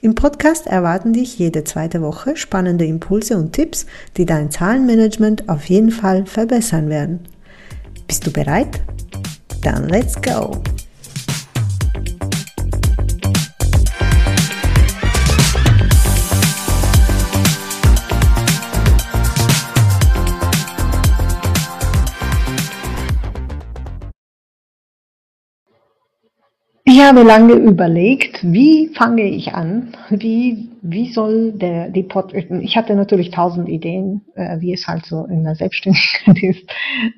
Im Podcast erwarten dich jede zweite Woche spannende Impulse und Tipps, die dein Zahlenmanagement auf jeden Fall verbessern werden. Bist du bereit? Dann let's go! Ich habe lange überlegt, wie fange ich an? Wie, wie soll der, die Pod, ich hatte natürlich tausend Ideen, äh, wie es halt so in der Selbstständigkeit ist,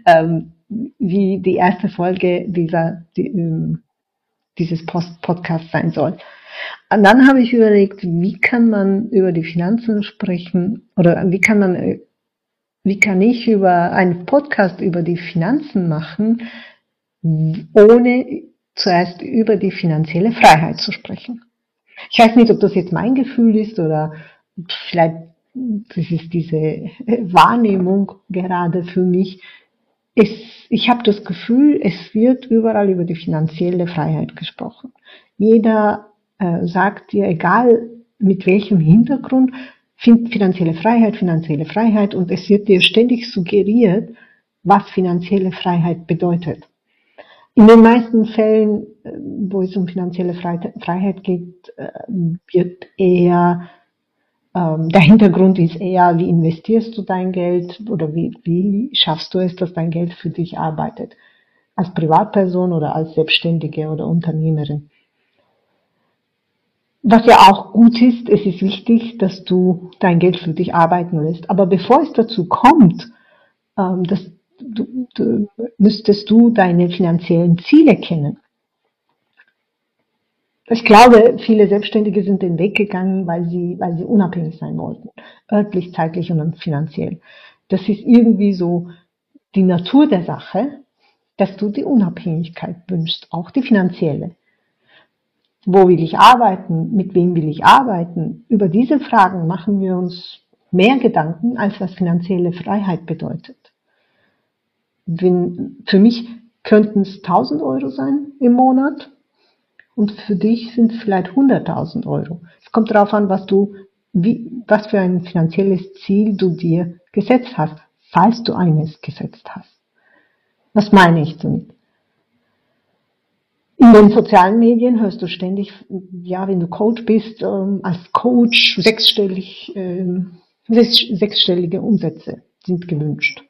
ähm, wie die erste Folge dieser, die, ähm, dieses Post Podcast sein soll. Und dann habe ich überlegt, wie kann man über die Finanzen sprechen oder wie kann man, äh, wie kann ich über einen Podcast über die Finanzen machen, ohne zuerst über die finanzielle Freiheit zu sprechen. Ich weiß nicht, ob das jetzt mein Gefühl ist oder vielleicht das ist diese Wahrnehmung gerade für mich. Es, ich habe das Gefühl, es wird überall über die finanzielle Freiheit gesprochen. Jeder äh, sagt dir, egal mit welchem Hintergrund, finanzielle Freiheit, finanzielle Freiheit und es wird dir ständig suggeriert, was finanzielle Freiheit bedeutet. In den meisten Fällen, äh, wo es um finanzielle Freiheit geht, äh, wird eher ähm, der Hintergrund ist eher, wie investierst du dein Geld oder wie, wie schaffst du es, dass dein Geld für dich arbeitet. Als Privatperson oder als Selbstständige oder Unternehmerin. Was ja auch gut ist, es ist wichtig, dass du dein Geld für dich arbeiten lässt. Aber bevor es dazu kommt, ähm, dass du, du, müsstest du deine finanziellen Ziele kennen. Ich glaube, viele Selbstständige sind den Weg gegangen, weil sie, weil sie unabhängig sein wollten. Örtlich, zeitlich und finanziell. Das ist irgendwie so die Natur der Sache, dass du die Unabhängigkeit wünschst, auch die finanzielle. Wo will ich arbeiten? Mit wem will ich arbeiten? Über diese Fragen machen wir uns mehr Gedanken, als was finanzielle Freiheit bedeutet wenn, für mich könnten es 1000 Euro sein im Monat und für dich sind es vielleicht 100.000 Euro. Es kommt darauf an, was du, wie, was für ein finanzielles Ziel du dir gesetzt hast, falls du eines gesetzt hast. Was meine ich damit? In den sozialen Medien hörst du ständig, ja, wenn du Coach bist, ähm, als Coach sechsstellig, ähm, sechsstellige Umsätze sind gewünscht.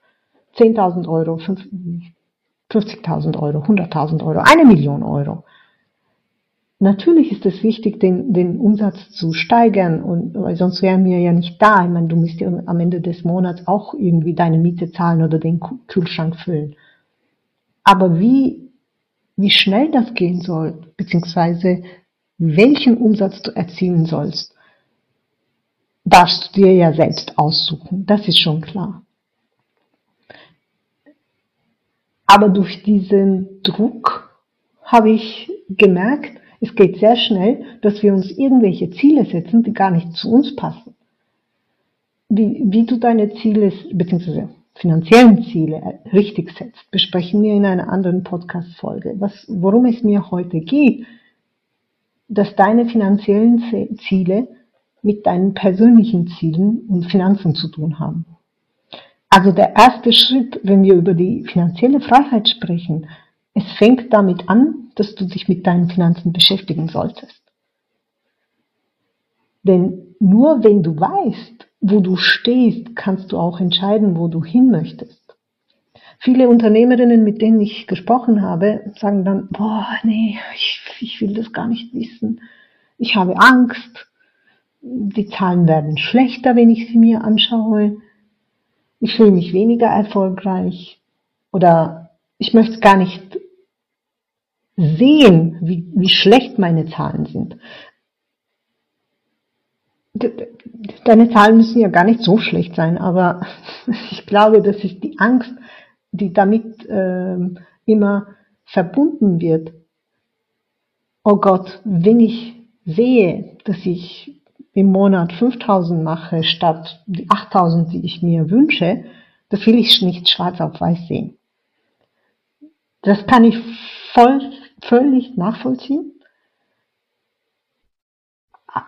10.000 Euro, 50.000 Euro, 100.000 Euro, eine Million Euro. Natürlich ist es wichtig, den, den Umsatz zu steigern, und, weil sonst wären wir ja nicht da. Ich meine, du musst ja am Ende des Monats auch irgendwie deine Miete zahlen oder den Kühlschrank füllen. Aber wie, wie schnell das gehen soll, beziehungsweise welchen Umsatz du erzielen sollst, darfst du dir ja selbst aussuchen. Das ist schon klar. Aber durch diesen Druck habe ich gemerkt, es geht sehr schnell, dass wir uns irgendwelche Ziele setzen, die gar nicht zu uns passen. Wie, wie du deine Ziele, beziehungsweise finanziellen Ziele richtig setzt, besprechen wir in einer anderen Podcast-Folge. Worum es mir heute geht, dass deine finanziellen Ziele mit deinen persönlichen Zielen und Finanzen zu tun haben. Also der erste Schritt, wenn wir über die finanzielle Freiheit sprechen, es fängt damit an, dass du dich mit deinen Finanzen beschäftigen solltest. Denn nur wenn du weißt, wo du stehst, kannst du auch entscheiden, wo du hin möchtest. Viele Unternehmerinnen, mit denen ich gesprochen habe, sagen dann, boah, nee, ich, ich will das gar nicht wissen. Ich habe Angst. Die Zahlen werden schlechter, wenn ich sie mir anschaue ich fühle mich weniger erfolgreich oder ich möchte gar nicht sehen, wie, wie schlecht meine Zahlen sind. deine Zahlen müssen ja gar nicht so schlecht sein, aber ich glaube, das ist die Angst, die damit äh, immer verbunden wird. Oh Gott, wenn ich sehe, dass ich im Monat 5000 mache statt die 8000, die ich mir wünsche, das will ich nicht schwarz auf weiß sehen. Das kann ich voll, völlig nachvollziehen.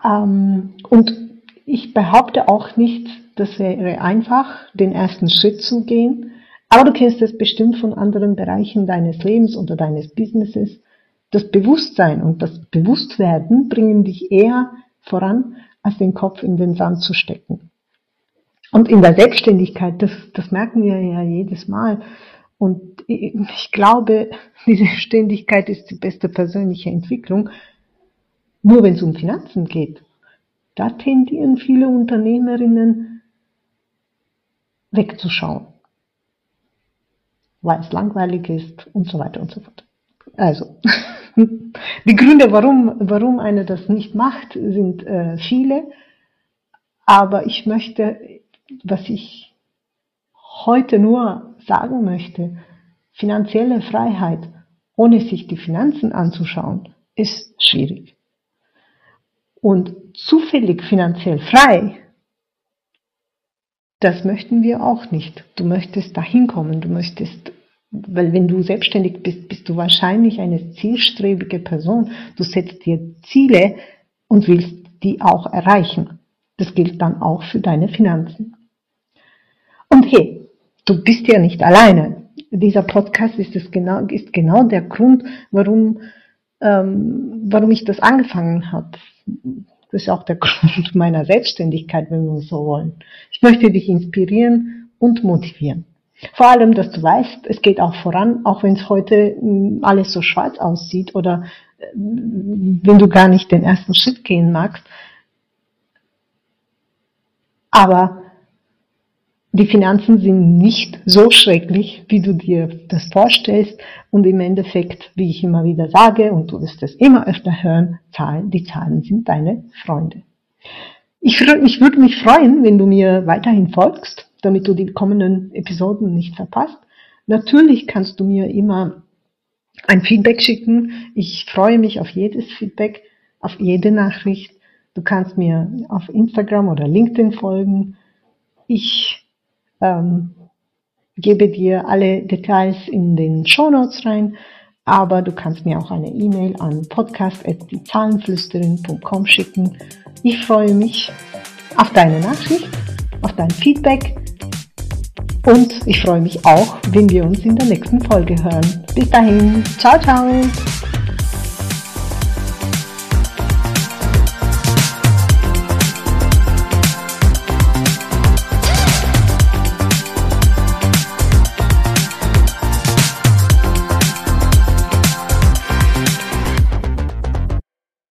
Ähm, und ich behaupte auch nicht, das wäre einfach, den ersten Schritt zu gehen. Aber du kennst es bestimmt von anderen Bereichen deines Lebens oder deines Businesses. Das Bewusstsein und das Bewusstwerden bringen dich eher voran, als den Kopf in den Sand zu stecken. Und in der Selbstständigkeit, das, das merken wir ja jedes Mal. Und ich glaube, diese Ständigkeit ist die beste persönliche Entwicklung. Nur wenn es um Finanzen geht, da tendieren viele Unternehmerinnen wegzuschauen, weil es langweilig ist und so weiter und so fort. Also, die Gründe, warum, warum eine das nicht macht, sind äh, viele. Aber ich möchte, was ich heute nur sagen möchte, finanzielle Freiheit, ohne sich die Finanzen anzuschauen, ist schwierig. Und zufällig finanziell frei, das möchten wir auch nicht. Du möchtest dahin kommen, du möchtest, weil wenn du selbstständig bist, bist du wahrscheinlich eine zielstrebige Person. Du setzt dir Ziele und willst die auch erreichen. Das gilt dann auch für deine Finanzen. Und hey, du bist ja nicht alleine. Dieser Podcast ist, es genau, ist genau der Grund, warum, ähm, warum ich das angefangen habe. Das ist auch der Grund meiner Selbstständigkeit, wenn wir so wollen. Ich möchte dich inspirieren und motivieren. Vor allem, dass du weißt, es geht auch voran, auch wenn es heute hm, alles so schwarz aussieht oder äh, wenn du gar nicht den ersten Schritt gehen magst. Aber die Finanzen sind nicht so schrecklich, wie du dir das vorstellst. Und im Endeffekt, wie ich immer wieder sage, und du wirst es immer öfter hören, Zahlen, die Zahlen sind deine Freunde. Ich, ich würde mich freuen, wenn du mir weiterhin folgst, damit du die kommenden Episoden nicht verpasst. Natürlich kannst du mir immer ein Feedback schicken. Ich freue mich auf jedes Feedback, auf jede Nachricht. Du kannst mir auf Instagram oder LinkedIn folgen. Ich ähm, gebe dir alle Details in den Show Notes rein, aber du kannst mir auch eine E-Mail an podcast.diezahlenflüsterin.com schicken. Ich freue mich auf deine Nachricht, auf dein Feedback und ich freue mich auch, wenn wir uns in der nächsten Folge hören. Bis dahin, ciao, ciao!